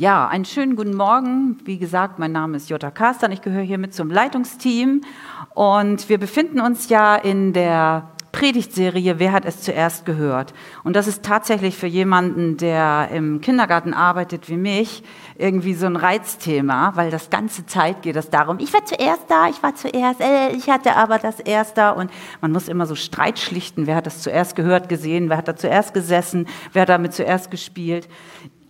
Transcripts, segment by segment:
Ja, einen schönen guten Morgen. Wie gesagt, mein Name ist Jutta Kastan. Ich gehöre hier mit zum Leitungsteam. Und wir befinden uns ja in der Predigtserie Wer hat es zuerst gehört? Und das ist tatsächlich für jemanden, der im Kindergarten arbeitet wie mich, irgendwie so ein Reizthema, weil das ganze Zeit geht es darum, ich war zuerst da, ich war zuerst, äh, ich hatte aber das erste und man muss immer so Streit schlichten, wer hat das zuerst gehört, gesehen, wer hat da zuerst gesessen, wer hat damit zuerst gespielt.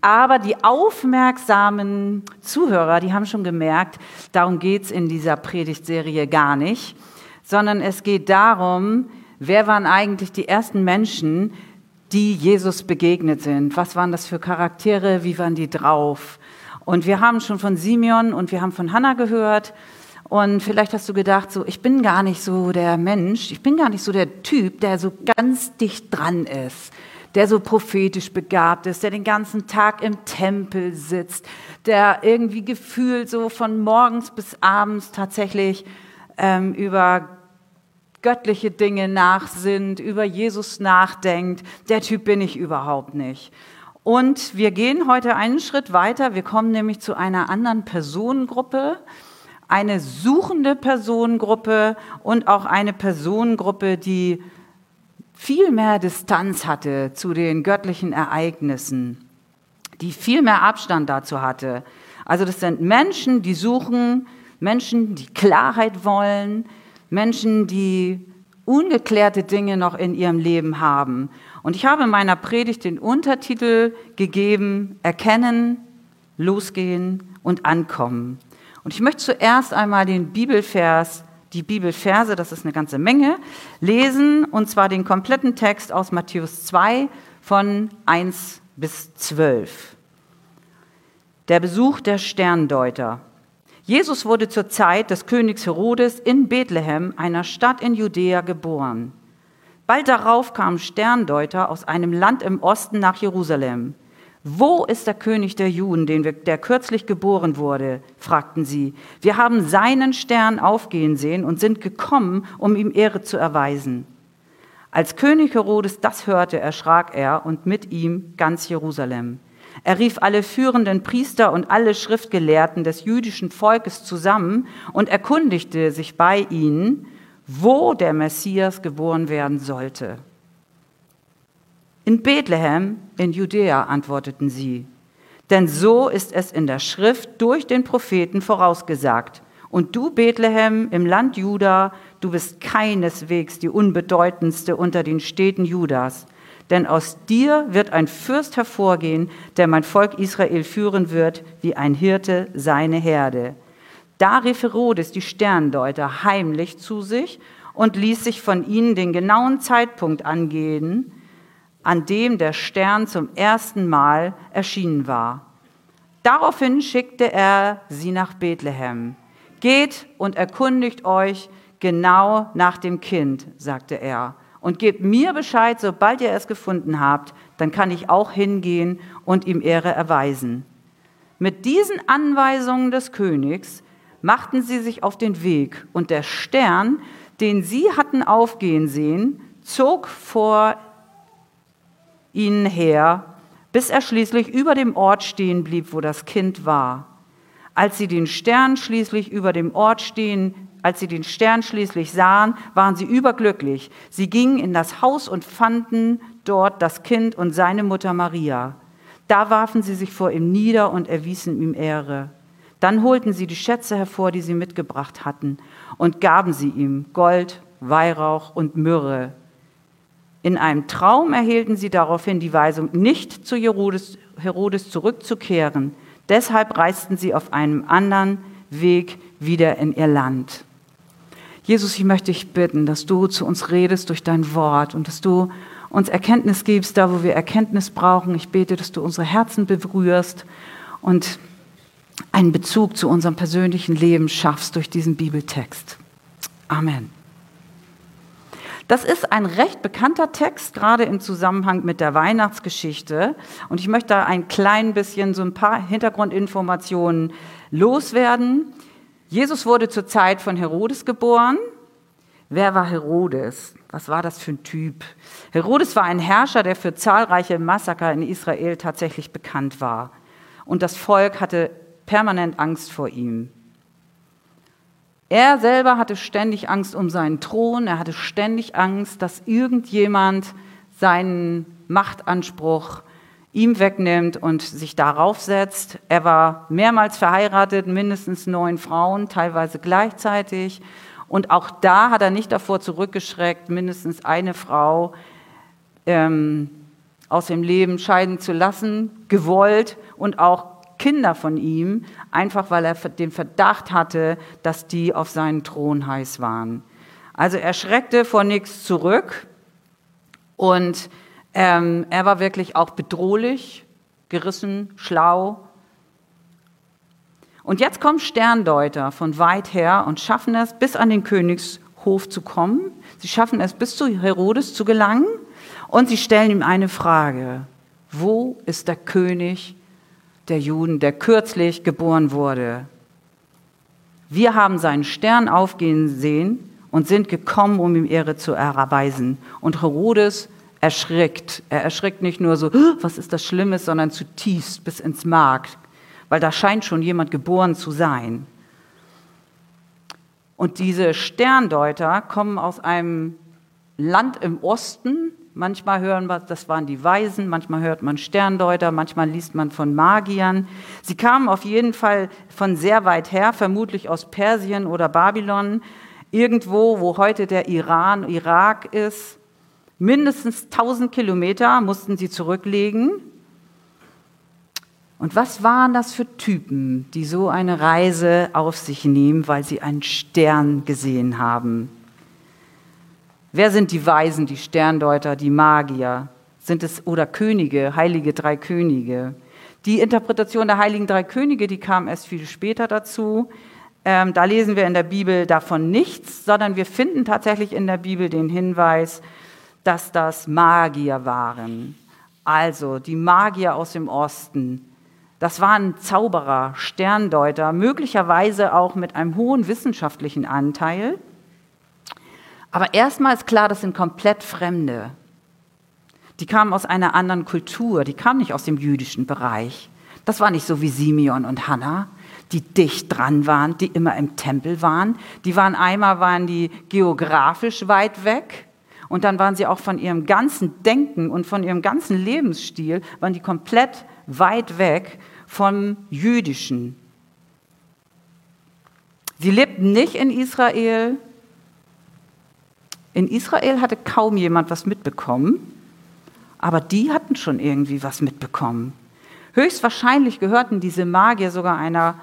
Aber die aufmerksamen Zuhörer, die haben schon gemerkt, darum geht es in dieser Predigtserie gar nicht, sondern es geht darum, wer waren eigentlich die ersten Menschen, die Jesus begegnet sind? Was waren das für Charaktere? Wie waren die drauf? Und wir haben schon von Simeon und wir haben von Hannah gehört. Und vielleicht hast du gedacht, so, ich bin gar nicht so der Mensch, ich bin gar nicht so der Typ, der so ganz dicht dran ist der so prophetisch begabt ist, der den ganzen Tag im Tempel sitzt, der irgendwie gefühlt so von morgens bis abends tatsächlich ähm, über göttliche Dinge nachsinnt, über Jesus nachdenkt. Der Typ bin ich überhaupt nicht. Und wir gehen heute einen Schritt weiter. Wir kommen nämlich zu einer anderen Personengruppe, eine suchende Personengruppe und auch eine Personengruppe, die viel mehr Distanz hatte zu den göttlichen Ereignissen, die viel mehr Abstand dazu hatte. Also das sind Menschen, die suchen, Menschen, die Klarheit wollen, Menschen, die ungeklärte Dinge noch in ihrem Leben haben. Und ich habe in meiner Predigt den Untertitel gegeben, Erkennen, Losgehen und Ankommen. Und ich möchte zuerst einmal den Bibelvers die Bibelverse, das ist eine ganze Menge, lesen, und zwar den kompletten Text aus Matthäus 2 von 1 bis 12. Der Besuch der Sterndeuter. Jesus wurde zur Zeit des Königs Herodes in Bethlehem, einer Stadt in Judäa, geboren. Bald darauf kamen Sterndeuter aus einem Land im Osten nach Jerusalem. Wo ist der König der Juden, den wir, der kürzlich geboren wurde? fragten sie. Wir haben seinen Stern aufgehen sehen und sind gekommen, um ihm Ehre zu erweisen. Als König Herodes das hörte, erschrak er und mit ihm ganz Jerusalem. Er rief alle führenden Priester und alle Schriftgelehrten des jüdischen Volkes zusammen und erkundigte sich bei ihnen, wo der Messias geboren werden sollte. In Bethlehem in Judäa, antworteten sie. Denn so ist es in der Schrift durch den Propheten vorausgesagt. Und du, Bethlehem, im Land Juda, du bist keineswegs die unbedeutendste unter den Städten Judas. Denn aus dir wird ein Fürst hervorgehen, der mein Volk Israel führen wird, wie ein Hirte seine Herde. Da rief Herodes die Sterndeuter heimlich zu sich und ließ sich von ihnen den genauen Zeitpunkt angehen, an dem der Stern zum ersten Mal erschienen war. Daraufhin schickte er sie nach Bethlehem. Geht und erkundigt euch genau nach dem Kind, sagte er, und gebt mir Bescheid, sobald ihr es gefunden habt, dann kann ich auch hingehen und ihm Ehre erweisen. Mit diesen Anweisungen des Königs machten sie sich auf den Weg, und der Stern, den sie hatten aufgehen sehen, zog vor ihnen her, bis er schließlich über dem Ort stehen blieb, wo das Kind war. Als sie den Stern schließlich über dem Ort stehen, als sie den Stern schließlich sahen, waren sie überglücklich. Sie gingen in das Haus und fanden dort das Kind und seine Mutter Maria. Da warfen sie sich vor ihm nieder und erwiesen ihm Ehre. Dann holten sie die Schätze hervor, die sie mitgebracht hatten, und gaben sie ihm Gold, Weihrauch und Myrrhe. In einem Traum erhielten sie daraufhin die Weisung, nicht zu Herodes, Herodes zurückzukehren. Deshalb reisten sie auf einem anderen Weg wieder in ihr Land. Jesus, ich möchte dich bitten, dass du zu uns redest durch dein Wort und dass du uns Erkenntnis gibst, da wo wir Erkenntnis brauchen. Ich bete, dass du unsere Herzen berührst und einen Bezug zu unserem persönlichen Leben schaffst durch diesen Bibeltext. Amen. Das ist ein recht bekannter Text, gerade im Zusammenhang mit der Weihnachtsgeschichte. Und ich möchte da ein klein bisschen so ein paar Hintergrundinformationen loswerden. Jesus wurde zur Zeit von Herodes geboren. Wer war Herodes? Was war das für ein Typ? Herodes war ein Herrscher, der für zahlreiche Massaker in Israel tatsächlich bekannt war. und das Volk hatte permanent Angst vor ihm. Er selber hatte ständig Angst um seinen Thron, er hatte ständig Angst, dass irgendjemand seinen Machtanspruch ihm wegnimmt und sich darauf setzt. Er war mehrmals verheiratet, mindestens neun Frauen, teilweise gleichzeitig. Und auch da hat er nicht davor zurückgeschreckt, mindestens eine Frau ähm, aus dem Leben scheiden zu lassen, gewollt und auch Kinder von ihm, einfach weil er den Verdacht hatte, dass die auf seinen Thron heiß waren. Also er schreckte vor nichts zurück und ähm, er war wirklich auch bedrohlich, gerissen, schlau. Und jetzt kommen Sterndeuter von weit her und schaffen es, bis an den Königshof zu kommen. Sie schaffen es, bis zu Herodes zu gelangen. Und sie stellen ihm eine Frage. Wo ist der König der Juden, der kürzlich geboren wurde? Wir haben seinen Stern aufgehen sehen und sind gekommen, um ihm Ehre zu erweisen. Und Herodes erschrickt. Er erschrickt nicht nur so, was ist das Schlimmes, sondern zutiefst bis ins Mark, weil da scheint schon jemand geboren zu sein. Und diese Sterndeuter kommen aus einem Land im Osten. Manchmal hören wir, das waren die Weisen, manchmal hört man Sterndeuter, manchmal liest man von Magiern. Sie kamen auf jeden Fall von sehr weit her, vermutlich aus Persien oder Babylon, irgendwo, wo heute der Iran, Irak ist. Mindestens 1000 Kilometer mussten sie zurücklegen. Und was waren das für Typen, die so eine Reise auf sich nehmen, weil sie einen Stern gesehen haben? Wer sind die Weisen, die Sterndeuter, die Magier? Sind es oder Könige, heilige drei Könige? Die Interpretation der heiligen drei Könige, die kam erst viel später dazu. Ähm, da lesen wir in der Bibel davon nichts, sondern wir finden tatsächlich in der Bibel den Hinweis, dass das Magier waren. Also die Magier aus dem Osten. Das waren Zauberer, Sterndeuter, möglicherweise auch mit einem hohen wissenschaftlichen Anteil. Aber erstmal ist klar, das sind komplett Fremde. Die kamen aus einer anderen Kultur, die kamen nicht aus dem jüdischen Bereich. Das war nicht so wie Simeon und Hannah, die dicht dran waren, die immer im Tempel waren. Die waren einmal waren die geografisch weit weg und dann waren sie auch von ihrem ganzen Denken und von ihrem ganzen Lebensstil, waren die komplett weit weg vom Jüdischen. Sie lebten nicht in Israel. In Israel hatte kaum jemand was mitbekommen, aber die hatten schon irgendwie was mitbekommen. Höchstwahrscheinlich gehörten diese Magier sogar einer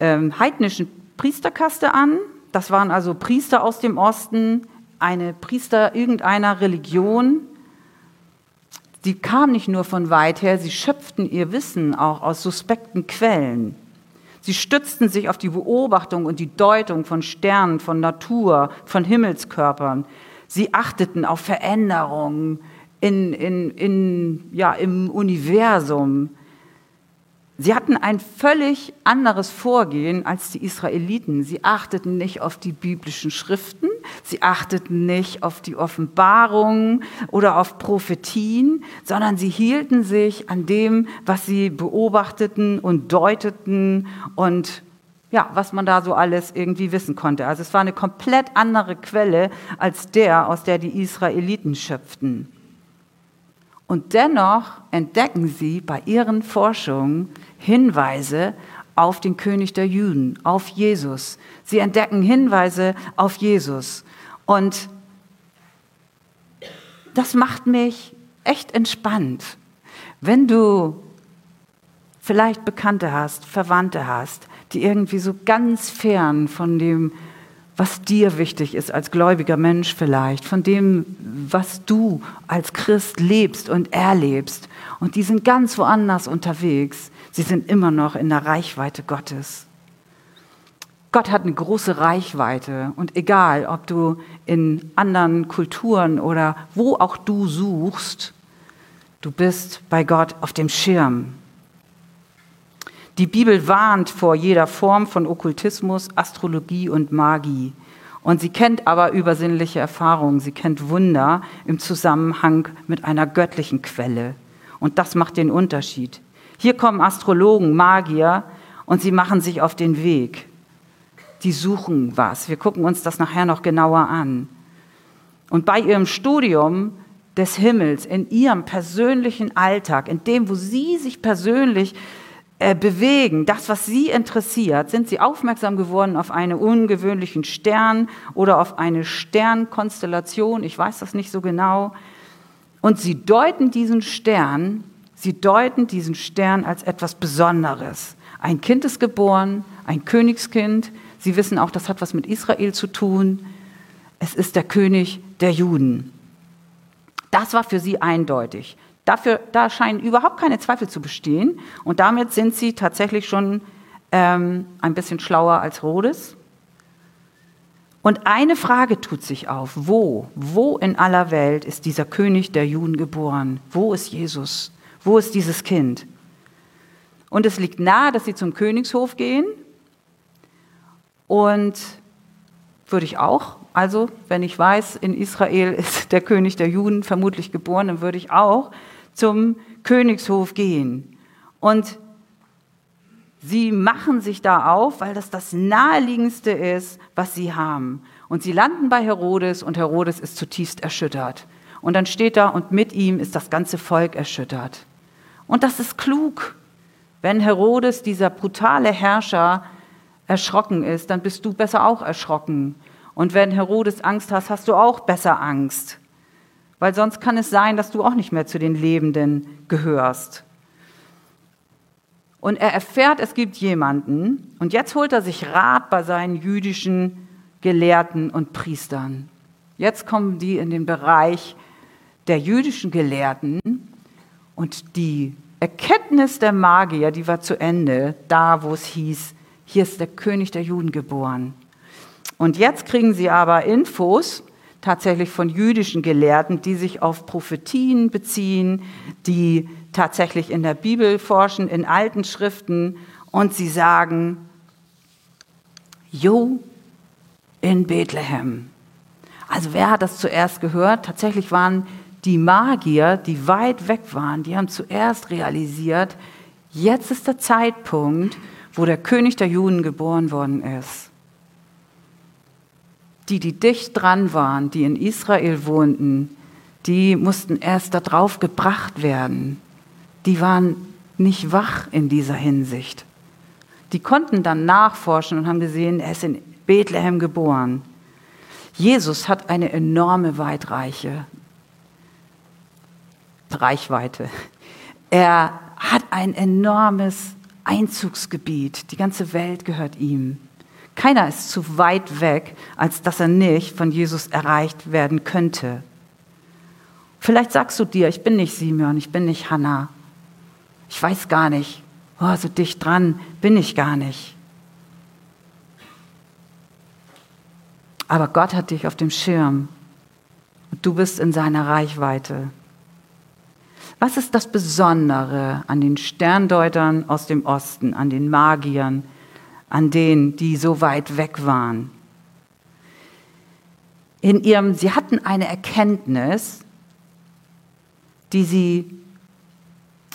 ähm, heidnischen Priesterkaste an. Das waren also Priester aus dem Osten, eine Priester irgendeiner Religion, die kam nicht nur von weit her, sie schöpften ihr Wissen auch aus suspekten Quellen. Sie stützten sich auf die Beobachtung und die Deutung von Sternen, von Natur, von Himmelskörpern. Sie achteten auf Veränderungen in, in, in, ja, im Universum. Sie hatten ein völlig anderes Vorgehen als die Israeliten. Sie achteten nicht auf die biblischen Schriften, sie achteten nicht auf die Offenbarungen oder auf Prophetien, sondern sie hielten sich an dem, was sie beobachteten und deuteten und ja, was man da so alles irgendwie wissen konnte. Also es war eine komplett andere Quelle als der, aus der die Israeliten schöpften. Und dennoch entdecken sie bei ihren Forschungen Hinweise auf den König der Juden, auf Jesus. Sie entdecken Hinweise auf Jesus. Und das macht mich echt entspannt. Wenn du vielleicht Bekannte hast, Verwandte hast, die irgendwie so ganz fern von dem was dir wichtig ist als gläubiger Mensch vielleicht, von dem, was du als Christ lebst und erlebst. Und die sind ganz woanders unterwegs. Sie sind immer noch in der Reichweite Gottes. Gott hat eine große Reichweite und egal, ob du in anderen Kulturen oder wo auch du suchst, du bist bei Gott auf dem Schirm. Die Bibel warnt vor jeder Form von Okkultismus, Astrologie und Magie. Und sie kennt aber übersinnliche Erfahrungen, sie kennt Wunder im Zusammenhang mit einer göttlichen Quelle. Und das macht den Unterschied. Hier kommen Astrologen, Magier und sie machen sich auf den Weg. Die suchen was. Wir gucken uns das nachher noch genauer an. Und bei ihrem Studium des Himmels, in ihrem persönlichen Alltag, in dem, wo sie sich persönlich äh, bewegen, das, was sie interessiert, sind sie aufmerksam geworden auf einen ungewöhnlichen Stern oder auf eine Sternkonstellation, ich weiß das nicht so genau. Und sie deuten diesen Stern Sie deuten diesen Stern als etwas Besonderes. Ein Kind ist geboren, ein Königskind. Sie wissen auch, das hat was mit Israel zu tun. Es ist der König der Juden. Das war für sie eindeutig. Dafür, da scheinen überhaupt keine Zweifel zu bestehen. Und damit sind sie tatsächlich schon ähm, ein bisschen schlauer als Rhodes. Und eine Frage tut sich auf. Wo, wo in aller Welt ist dieser König der Juden geboren? Wo ist Jesus? Wo ist dieses Kind? Und es liegt nahe, dass sie zum Königshof gehen. Und würde ich auch, also wenn ich weiß, in Israel ist der König der Juden vermutlich geboren, dann würde ich auch zum Königshof gehen. Und sie machen sich da auf, weil das das naheliegendste ist, was sie haben. Und sie landen bei Herodes und Herodes ist zutiefst erschüttert. Und dann steht da, und mit ihm ist das ganze Volk erschüttert. Und das ist klug. Wenn Herodes, dieser brutale Herrscher, erschrocken ist, dann bist du besser auch erschrocken. Und wenn Herodes Angst hast, hast du auch besser Angst. Weil sonst kann es sein, dass du auch nicht mehr zu den Lebenden gehörst. Und er erfährt, es gibt jemanden, und jetzt holt er sich Rat bei seinen jüdischen Gelehrten und Priestern. Jetzt kommen die in den Bereich der jüdischen Gelehrten und die Erkenntnis der Magier, die war zu Ende, da wo es hieß, hier ist der König der Juden geboren. Und jetzt kriegen sie aber Infos tatsächlich von jüdischen Gelehrten, die sich auf Prophetien beziehen, die tatsächlich in der Bibel forschen, in alten Schriften und sie sagen, Jo, in Bethlehem. Also wer hat das zuerst gehört? Tatsächlich waren die Magier, die weit weg waren, die haben zuerst realisiert, jetzt ist der Zeitpunkt, wo der König der Juden geboren worden ist. Die, die dicht dran waren, die in Israel wohnten, die mussten erst darauf gebracht werden. Die waren nicht wach in dieser Hinsicht. Die konnten dann nachforschen und haben gesehen, er ist in Bethlehem geboren. Jesus hat eine enorme Weitreiche, Reichweite. Er hat ein enormes Einzugsgebiet. Die ganze Welt gehört ihm. Keiner ist zu weit weg, als dass er nicht von Jesus erreicht werden könnte. Vielleicht sagst du dir, ich bin nicht Simeon, ich bin nicht Hannah. Ich weiß gar nicht. Oh, so dicht dran bin ich gar nicht. Aber Gott hat dich auf dem Schirm und du bist in seiner Reichweite. Was ist das Besondere an den Sterndeutern aus dem Osten, an den Magiern, an denen, die so weit weg waren? In ihrem, sie hatten eine Erkenntnis, die sie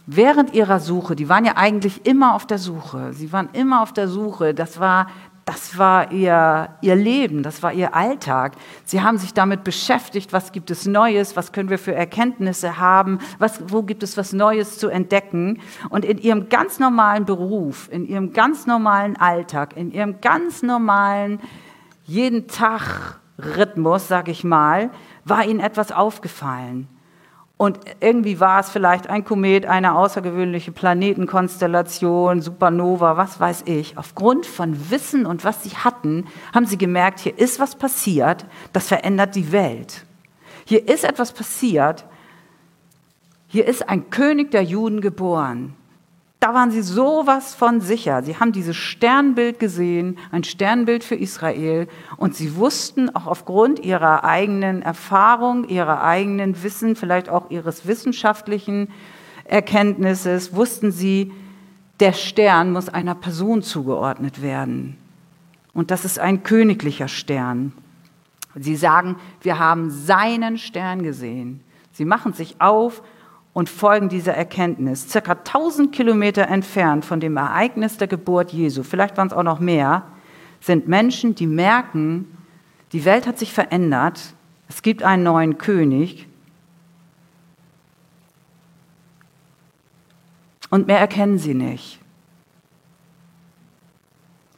während ihrer Suche, die waren ja eigentlich immer auf der Suche, sie waren immer auf der Suche, das war das war ihr, ihr Leben, das war ihr Alltag. Sie haben sich damit beschäftigt, was gibt es Neues, was können wir für Erkenntnisse haben, was, wo gibt es was Neues zu entdecken. Und in ihrem ganz normalen Beruf, in ihrem ganz normalen Alltag, in ihrem ganz normalen jeden Tag Rhythmus, sag ich mal, war ihnen etwas aufgefallen. Und irgendwie war es vielleicht ein Komet, eine außergewöhnliche Planetenkonstellation, Supernova, was weiß ich. Aufgrund von Wissen und was sie hatten, haben sie gemerkt, hier ist was passiert, das verändert die Welt. Hier ist etwas passiert, hier ist ein König der Juden geboren. Da waren sie sowas von sicher. Sie haben dieses Sternbild gesehen, ein Sternbild für Israel, und sie wussten auch aufgrund ihrer eigenen Erfahrung, ihrer eigenen Wissen, vielleicht auch ihres wissenschaftlichen Erkenntnisses, wussten sie, der Stern muss einer Person zugeordnet werden. Und das ist ein königlicher Stern. Sie sagen, wir haben seinen Stern gesehen. Sie machen sich auf und folgen dieser Erkenntnis. Circa 1000 Kilometer entfernt von dem Ereignis der Geburt Jesu, vielleicht waren es auch noch mehr, sind Menschen, die merken, die Welt hat sich verändert, es gibt einen neuen König und mehr erkennen sie nicht.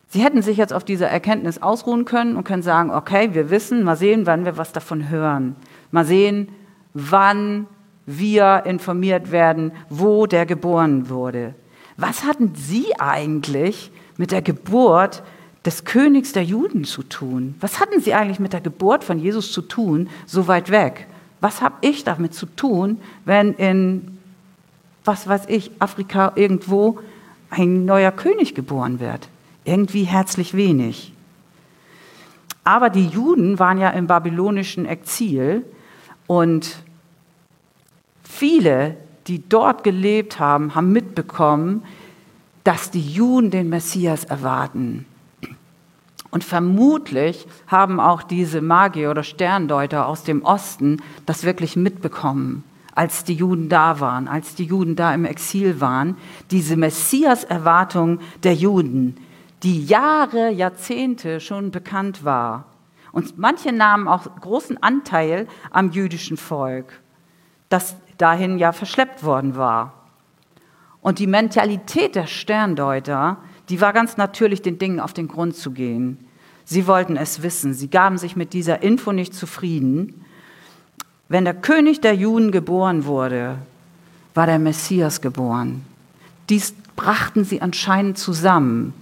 Sie hätten sich jetzt auf dieser Erkenntnis ausruhen können und können sagen, okay, wir wissen, mal sehen, wann wir was davon hören. Mal sehen, wann wir informiert werden, wo der geboren wurde. Was hatten Sie eigentlich mit der Geburt des Königs der Juden zu tun? Was hatten Sie eigentlich mit der Geburt von Jesus zu tun, so weit weg? Was habe ich damit zu tun, wenn in, was weiß ich, Afrika irgendwo ein neuer König geboren wird? Irgendwie herzlich wenig. Aber die Juden waren ja im babylonischen Exil und viele, die dort gelebt haben, haben mitbekommen, dass die Juden den Messias erwarten. Und vermutlich haben auch diese Magier oder Sterndeuter aus dem Osten das wirklich mitbekommen, als die Juden da waren, als die Juden da im Exil waren. Diese Messias-Erwartung der Juden, die Jahre, Jahrzehnte schon bekannt war. Und manche nahmen auch großen Anteil am jüdischen Volk, das dahin ja verschleppt worden war. Und die Mentalität der Sterndeuter, die war ganz natürlich, den Dingen auf den Grund zu gehen. Sie wollten es wissen. Sie gaben sich mit dieser Info nicht zufrieden. Wenn der König der Juden geboren wurde, war der Messias geboren. Dies brachten sie anscheinend zusammen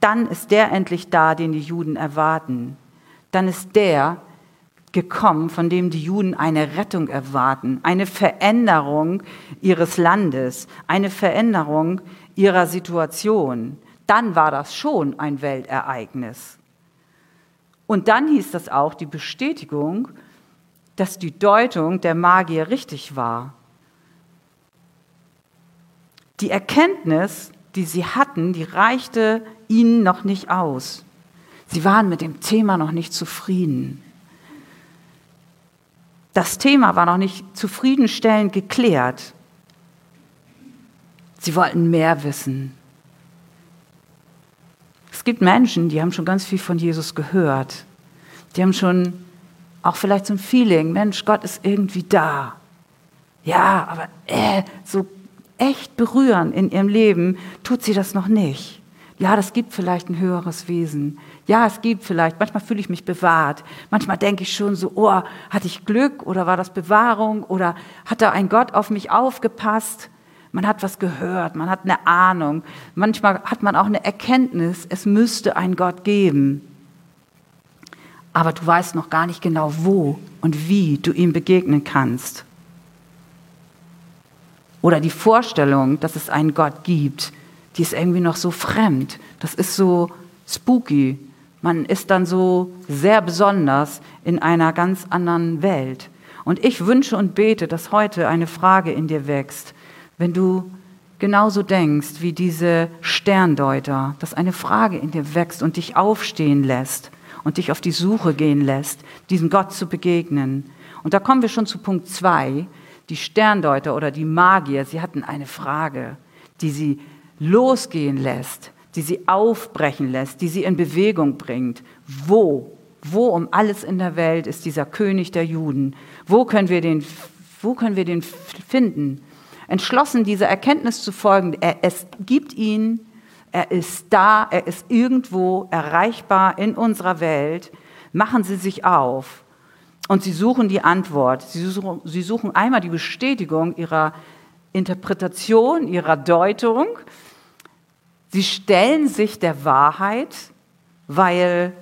dann ist der endlich da, den die Juden erwarten. Dann ist der gekommen, von dem die Juden eine Rettung erwarten, eine Veränderung ihres Landes, eine Veränderung ihrer Situation. Dann war das schon ein Weltereignis. Und dann hieß das auch die Bestätigung, dass die Deutung der Magier richtig war. Die Erkenntnis, die sie hatten, die reichte ihnen noch nicht aus. Sie waren mit dem Thema noch nicht zufrieden. Das Thema war noch nicht zufriedenstellend geklärt. Sie wollten mehr wissen. Es gibt Menschen, die haben schon ganz viel von Jesus gehört. Die haben schon auch vielleicht so ein Feeling, Mensch, Gott ist irgendwie da. Ja, aber äh, so echt berühren in ihrem Leben tut sie das noch nicht. Ja, das gibt vielleicht ein höheres Wesen. Ja, es gibt vielleicht, manchmal fühle ich mich bewahrt. Manchmal denke ich schon so, oh, hatte ich Glück oder war das Bewahrung oder hat da ein Gott auf mich aufgepasst? Man hat was gehört, man hat eine Ahnung. Manchmal hat man auch eine Erkenntnis, es müsste einen Gott geben. Aber du weißt noch gar nicht genau, wo und wie du ihm begegnen kannst. Oder die Vorstellung, dass es einen Gott gibt, die ist irgendwie noch so fremd. Das ist so spooky. Man ist dann so sehr besonders in einer ganz anderen Welt. Und ich wünsche und bete, dass heute eine Frage in dir wächst, wenn du genauso denkst wie diese Sterndeuter, dass eine Frage in dir wächst und dich aufstehen lässt und dich auf die Suche gehen lässt, diesem Gott zu begegnen. Und da kommen wir schon zu Punkt zwei. Die Sterndeuter oder die Magier, sie hatten eine Frage, die sie losgehen lässt, die sie aufbrechen lässt, die sie in Bewegung bringt. Wo? Wo um alles in der Welt ist dieser König der Juden? Wo können wir den, wo können wir den finden? Entschlossen, dieser Erkenntnis zu folgen, er, es gibt ihn, er ist da, er ist irgendwo erreichbar in unserer Welt. Machen Sie sich auf und Sie suchen die Antwort. Sie suchen, Sie suchen einmal die Bestätigung Ihrer Interpretation, Ihrer Deutung Sie stellen sich der Wahrheit, weil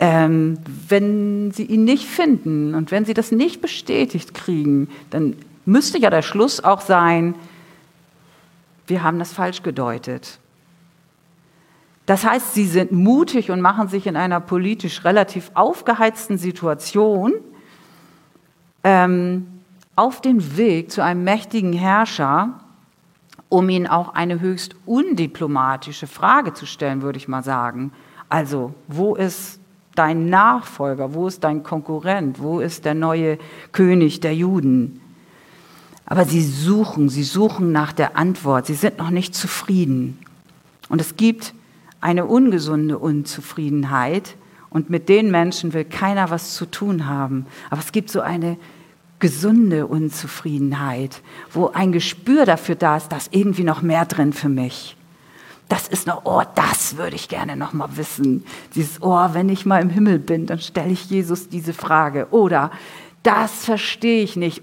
ähm, wenn sie ihn nicht finden und wenn sie das nicht bestätigt kriegen, dann müsste ja der Schluss auch sein, wir haben das falsch gedeutet. Das heißt, sie sind mutig und machen sich in einer politisch relativ aufgeheizten Situation ähm, auf den Weg zu einem mächtigen Herrscher, um ihn auch eine höchst undiplomatische Frage zu stellen, würde ich mal sagen. Also, wo ist dein Nachfolger? Wo ist dein Konkurrent? Wo ist der neue König der Juden? Aber sie suchen, sie suchen nach der Antwort. Sie sind noch nicht zufrieden. Und es gibt eine ungesunde Unzufriedenheit. Und mit den Menschen will keiner was zu tun haben. Aber es gibt so eine gesunde Unzufriedenheit, wo ein Gespür dafür da ist, dass irgendwie noch mehr drin für mich. Das ist noch, oh, das würde ich gerne noch mal wissen. Dieses, oh, wenn ich mal im Himmel bin, dann stelle ich Jesus diese Frage. Oder das verstehe ich nicht.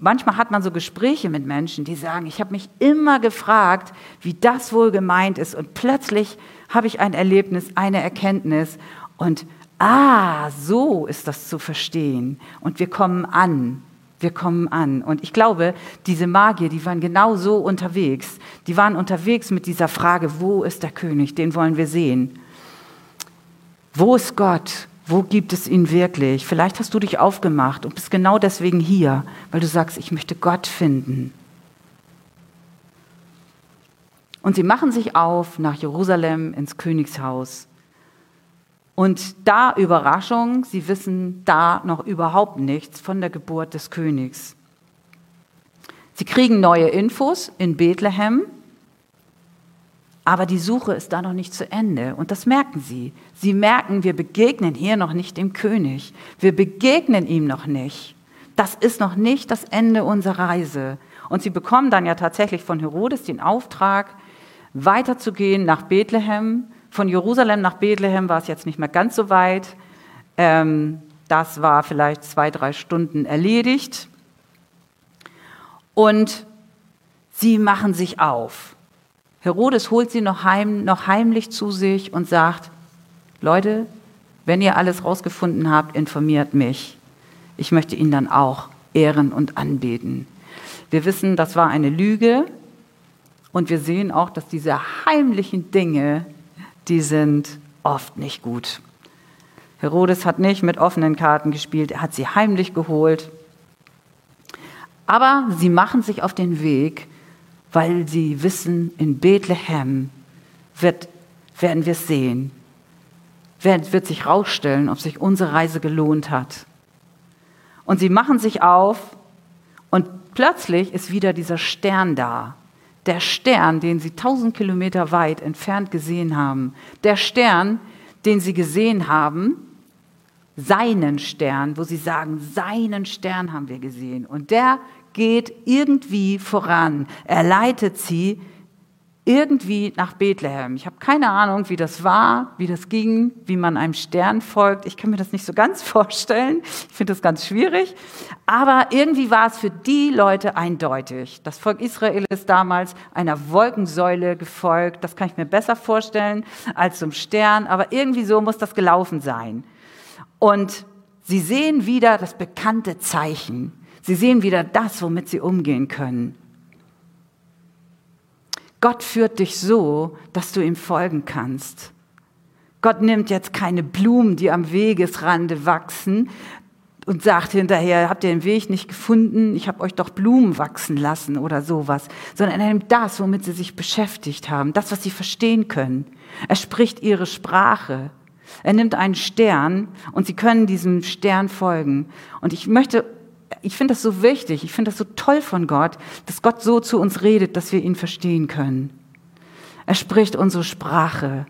Manchmal hat man so Gespräche mit Menschen, die sagen, ich habe mich immer gefragt, wie das wohl gemeint ist. Und plötzlich habe ich ein Erlebnis, eine Erkenntnis. Und ah, so ist das zu verstehen. Und wir kommen an. Wir kommen an. Und ich glaube, diese Magier, die waren genau so unterwegs. Die waren unterwegs mit dieser Frage, wo ist der König? Den wollen wir sehen. Wo ist Gott? Wo gibt es ihn wirklich? Vielleicht hast du dich aufgemacht und bist genau deswegen hier, weil du sagst, ich möchte Gott finden. Und sie machen sich auf nach Jerusalem ins Königshaus. Und da Überraschung, sie wissen da noch überhaupt nichts von der Geburt des Königs. Sie kriegen neue Infos in Bethlehem, aber die Suche ist da noch nicht zu Ende. Und das merken sie. Sie merken, wir begegnen hier noch nicht dem König. Wir begegnen ihm noch nicht. Das ist noch nicht das Ende unserer Reise. Und sie bekommen dann ja tatsächlich von Herodes den Auftrag, weiterzugehen nach Bethlehem von Jerusalem nach Bethlehem war es jetzt nicht mehr ganz so weit. Ähm, das war vielleicht zwei, drei Stunden erledigt. Und sie machen sich auf. Herodes holt sie noch, heim, noch heimlich zu sich und sagt, Leute, wenn ihr alles rausgefunden habt, informiert mich. Ich möchte ihn dann auch ehren und anbeten. Wir wissen, das war eine Lüge und wir sehen auch, dass diese heimlichen Dinge die sind oft nicht gut. Herodes hat nicht mit offenen Karten gespielt, er hat sie heimlich geholt. Aber sie machen sich auf den Weg, weil sie wissen, in Bethlehem wird, werden wir es sehen. Wird, wird sich herausstellen, ob sich unsere Reise gelohnt hat. Und sie machen sich auf und plötzlich ist wieder dieser Stern da der Stern, den sie tausend Kilometer weit entfernt gesehen haben, der Stern, den sie gesehen haben, seinen Stern, wo sie sagen, seinen Stern haben wir gesehen. Und der geht irgendwie voran. Er leitet sie irgendwie nach Bethlehem. Ich habe keine Ahnung, wie das war, wie das ging, wie man einem Stern folgt. Ich kann mir das nicht so ganz vorstellen. Ich finde das ganz schwierig. Aber irgendwie war es für die Leute eindeutig. Das Volk Israel ist damals einer Wolkensäule gefolgt. Das kann ich mir besser vorstellen als zum Stern. Aber irgendwie so muss das gelaufen sein. Und sie sehen wieder das bekannte Zeichen. Sie sehen wieder das, womit sie umgehen können. Gott führt dich so, dass du ihm folgen kannst. Gott nimmt jetzt keine Blumen, die am Wegesrande wachsen und sagt hinterher, habt ihr den Weg nicht gefunden? Ich habe euch doch Blumen wachsen lassen oder sowas, sondern er nimmt das, womit sie sich beschäftigt haben, das, was sie verstehen können. Er spricht ihre Sprache. Er nimmt einen Stern und sie können diesem Stern folgen. Und ich möchte ich finde das so wichtig, ich finde das so toll von Gott, dass Gott so zu uns redet, dass wir ihn verstehen können. Er spricht unsere Sprache.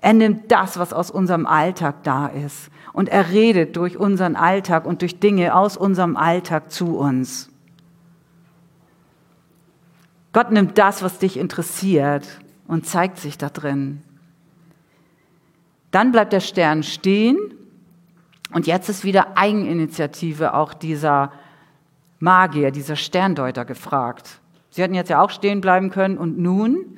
Er nimmt das, was aus unserem Alltag da ist. Und er redet durch unseren Alltag und durch Dinge aus unserem Alltag zu uns. Gott nimmt das, was dich interessiert und zeigt sich da drin. Dann bleibt der Stern stehen und jetzt ist wieder Eigeninitiative auch dieser Magier, dieser Sterndeuter gefragt. Sie hätten jetzt ja auch stehen bleiben können und nun,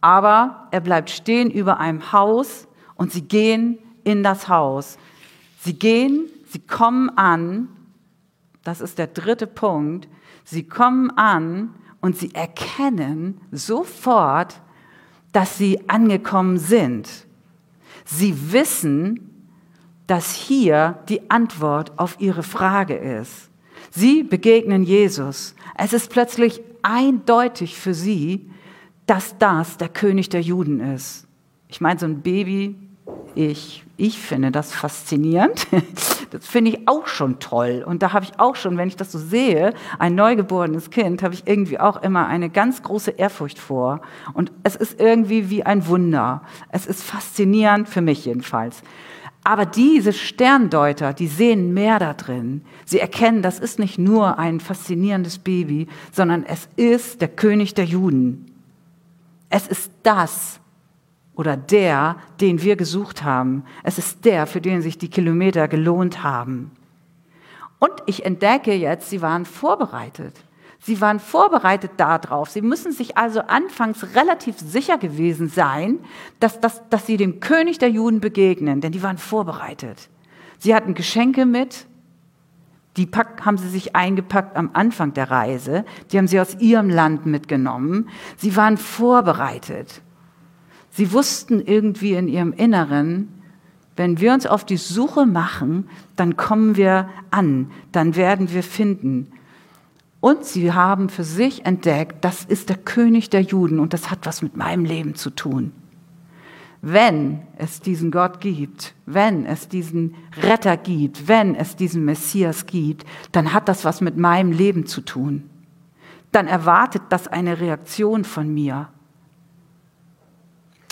aber er bleibt stehen über einem Haus und sie gehen in das Haus. Sie gehen, sie kommen an, das ist der dritte Punkt, sie kommen an und sie erkennen sofort, dass sie angekommen sind. Sie wissen, dass hier die Antwort auf ihre Frage ist. Sie begegnen Jesus. Es ist plötzlich eindeutig für sie, dass das der König der Juden ist. Ich meine, so ein Baby, ich, ich finde das faszinierend. Das finde ich auch schon toll. Und da habe ich auch schon, wenn ich das so sehe, ein neugeborenes Kind, habe ich irgendwie auch immer eine ganz große Ehrfurcht vor. Und es ist irgendwie wie ein Wunder. Es ist faszinierend, für mich jedenfalls. Aber diese Sterndeuter, die sehen mehr da drin. Sie erkennen, das ist nicht nur ein faszinierendes Baby, sondern es ist der König der Juden. Es ist das oder der, den wir gesucht haben. Es ist der, für den sich die Kilometer gelohnt haben. Und ich entdecke jetzt, sie waren vorbereitet. Sie waren vorbereitet darauf. Sie müssen sich also anfangs relativ sicher gewesen sein, dass, dass, dass sie dem König der Juden begegnen, denn die waren vorbereitet. Sie hatten Geschenke mit, die pack, haben sie sich eingepackt am Anfang der Reise, die haben sie aus ihrem Land mitgenommen. Sie waren vorbereitet. Sie wussten irgendwie in ihrem Inneren, wenn wir uns auf die Suche machen, dann kommen wir an, dann werden wir finden. Und sie haben für sich entdeckt, das ist der König der Juden und das hat was mit meinem Leben zu tun. Wenn es diesen Gott gibt, wenn es diesen Retter gibt, wenn es diesen Messias gibt, dann hat das was mit meinem Leben zu tun. Dann erwartet das eine Reaktion von mir.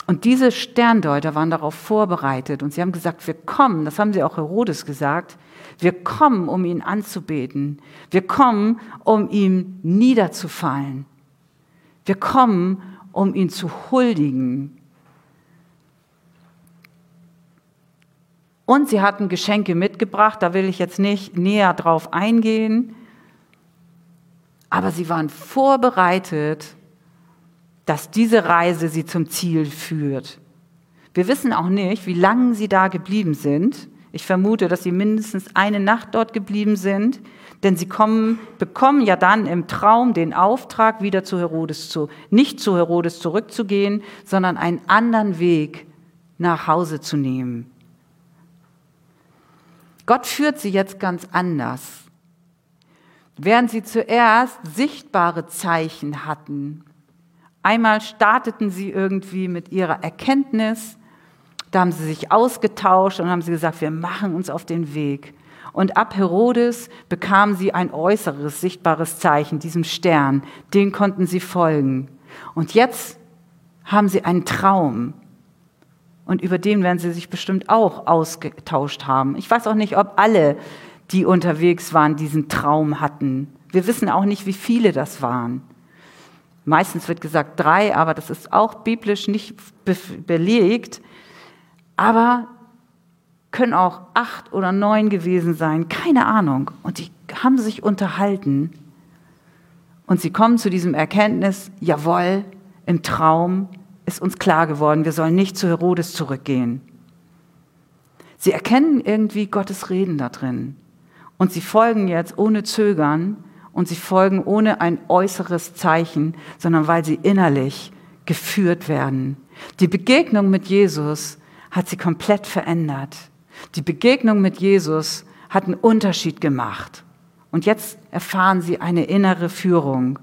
Und diese Sterndeuter waren darauf vorbereitet und sie haben gesagt, wir kommen, das haben sie auch Herodes gesagt, wir kommen, um ihn anzubeten. Wir kommen, um ihm niederzufallen. Wir kommen, um ihn zu huldigen. Und sie hatten Geschenke mitgebracht, da will ich jetzt nicht näher drauf eingehen. Aber sie waren vorbereitet, dass diese Reise sie zum Ziel führt. Wir wissen auch nicht, wie lange sie da geblieben sind. Ich vermute, dass sie mindestens eine Nacht dort geblieben sind, denn sie kommen, bekommen ja dann im Traum den Auftrag, wieder zu Herodes zu, nicht zu Herodes zurückzugehen, sondern einen anderen Weg nach Hause zu nehmen. Gott führt sie jetzt ganz anders. Während sie zuerst sichtbare Zeichen hatten, einmal starteten sie irgendwie mit ihrer Erkenntnis, da haben sie sich ausgetauscht und haben sie gesagt, wir machen uns auf den Weg. Und ab Herodes bekamen sie ein äußeres, sichtbares Zeichen, diesem Stern. Den konnten sie folgen. Und jetzt haben sie einen Traum. Und über den werden sie sich bestimmt auch ausgetauscht haben. Ich weiß auch nicht, ob alle, die unterwegs waren, diesen Traum hatten. Wir wissen auch nicht, wie viele das waren. Meistens wird gesagt drei, aber das ist auch biblisch nicht belegt aber können auch acht oder neun gewesen sein, keine Ahnung. Und die haben sich unterhalten und sie kommen zu diesem Erkenntnis, jawohl, im Traum ist uns klar geworden, wir sollen nicht zu Herodes zurückgehen. Sie erkennen irgendwie Gottes Reden da drin. Und sie folgen jetzt ohne Zögern und sie folgen ohne ein äußeres Zeichen, sondern weil sie innerlich geführt werden. Die Begegnung mit Jesus hat sie komplett verändert. Die Begegnung mit Jesus hat einen Unterschied gemacht. Und jetzt erfahren sie eine innere Führung.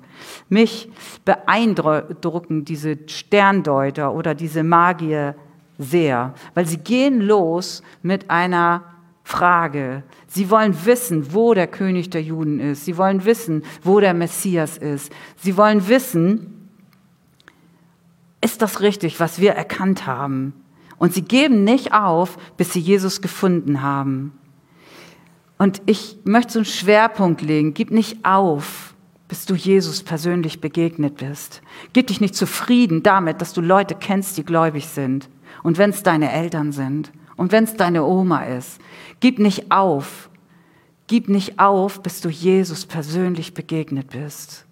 Mich beeindrucken diese Sterndeuter oder diese Magier sehr, weil sie gehen los mit einer Frage. Sie wollen wissen, wo der König der Juden ist. Sie wollen wissen, wo der Messias ist. Sie wollen wissen, ist das richtig, was wir erkannt haben? Und sie geben nicht auf, bis sie Jesus gefunden haben. Und ich möchte so einen Schwerpunkt legen. Gib nicht auf, bis du Jesus persönlich begegnet bist. Gib dich nicht zufrieden damit, dass du Leute kennst, die gläubig sind. Und wenn es deine Eltern sind. Und wenn es deine Oma ist. Gib nicht auf. Gib nicht auf, bis du Jesus persönlich begegnet bist.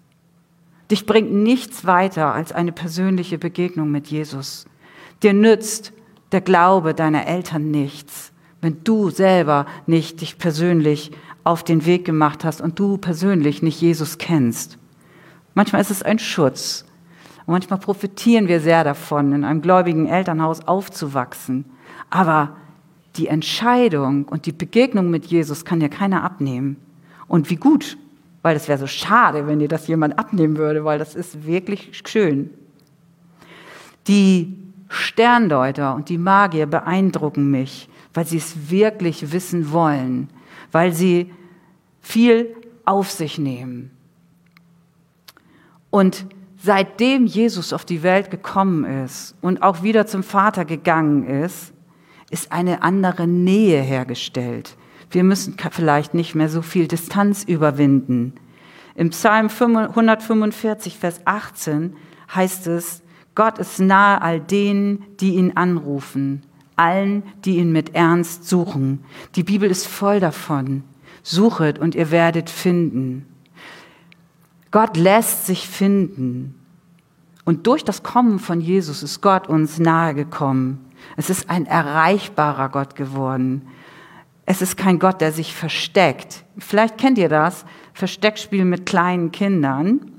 Dich bringt nichts weiter als eine persönliche Begegnung mit Jesus. Dir nützt der Glaube deiner Eltern nichts, wenn du selber nicht dich persönlich auf den Weg gemacht hast und du persönlich nicht Jesus kennst. Manchmal ist es ein Schutz. Und manchmal profitieren wir sehr davon, in einem gläubigen Elternhaus aufzuwachsen. Aber die Entscheidung und die Begegnung mit Jesus kann dir keiner abnehmen. Und wie gut, weil es wäre so schade, wenn dir das jemand abnehmen würde, weil das ist wirklich schön. Die Sterndeuter und die Magier beeindrucken mich, weil sie es wirklich wissen wollen. weil sie viel auf sich nehmen. Und seitdem Jesus auf die Welt gekommen ist und auch wieder zum Vater gegangen ist, ist eine andere Nähe hergestellt. Wir müssen vielleicht nicht mehr so viel Distanz überwinden. Im Psalm 145, Vers 18 heißt es, Gott ist nahe all denen, die ihn anrufen, allen, die ihn mit Ernst suchen. Die Bibel ist voll davon. Suchet und ihr werdet finden. Gott lässt sich finden. Und durch das Kommen von Jesus ist Gott uns nahe gekommen. Es ist ein erreichbarer Gott geworden. Es ist kein Gott, der sich versteckt. Vielleicht kennt ihr das, Versteckspiel mit kleinen Kindern.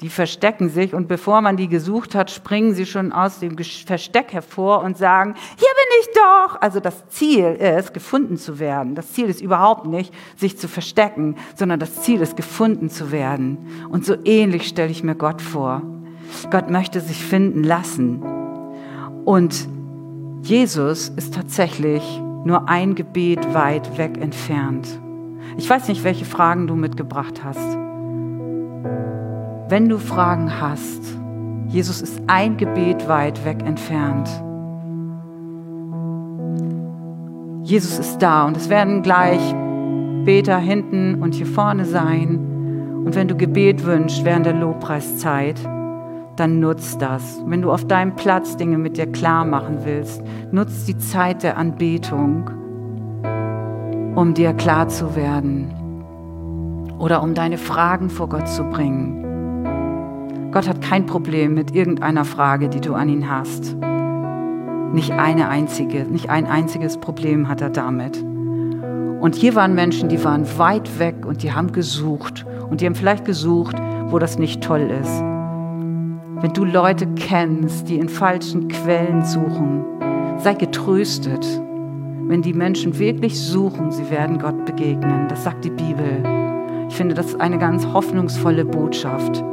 Die verstecken sich und bevor man die gesucht hat, springen sie schon aus dem Versteck hervor und sagen, hier bin ich doch. Also das Ziel ist, gefunden zu werden. Das Ziel ist überhaupt nicht, sich zu verstecken, sondern das Ziel ist, gefunden zu werden. Und so ähnlich stelle ich mir Gott vor. Gott möchte sich finden lassen. Und Jesus ist tatsächlich nur ein Gebet weit weg entfernt. Ich weiß nicht, welche Fragen du mitgebracht hast. Wenn du Fragen hast, Jesus ist ein Gebet weit weg entfernt. Jesus ist da und es werden gleich Beter hinten und hier vorne sein. Und wenn du Gebet wünschst während der Lobpreiszeit, dann nutz das. Wenn du auf deinem Platz Dinge mit dir klar machen willst, nutz die Zeit der Anbetung, um dir klar zu werden oder um deine Fragen vor Gott zu bringen. Gott hat kein Problem mit irgendeiner Frage, die du an ihn hast. Nicht eine einzige, nicht ein einziges Problem hat er damit. Und hier waren Menschen, die waren weit weg und die haben gesucht. Und die haben vielleicht gesucht, wo das nicht toll ist. Wenn du Leute kennst, die in falschen Quellen suchen, sei getröstet. Wenn die Menschen wirklich suchen, sie werden Gott begegnen. Das sagt die Bibel. Ich finde, das ist eine ganz hoffnungsvolle Botschaft.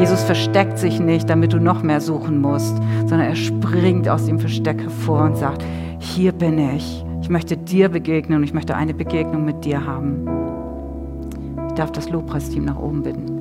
Jesus versteckt sich nicht, damit du noch mehr suchen musst, sondern er springt aus dem Versteck hervor und sagt, hier bin ich. Ich möchte dir begegnen und ich möchte eine Begegnung mit dir haben. Ich darf das Lobpreisteam nach oben bitten.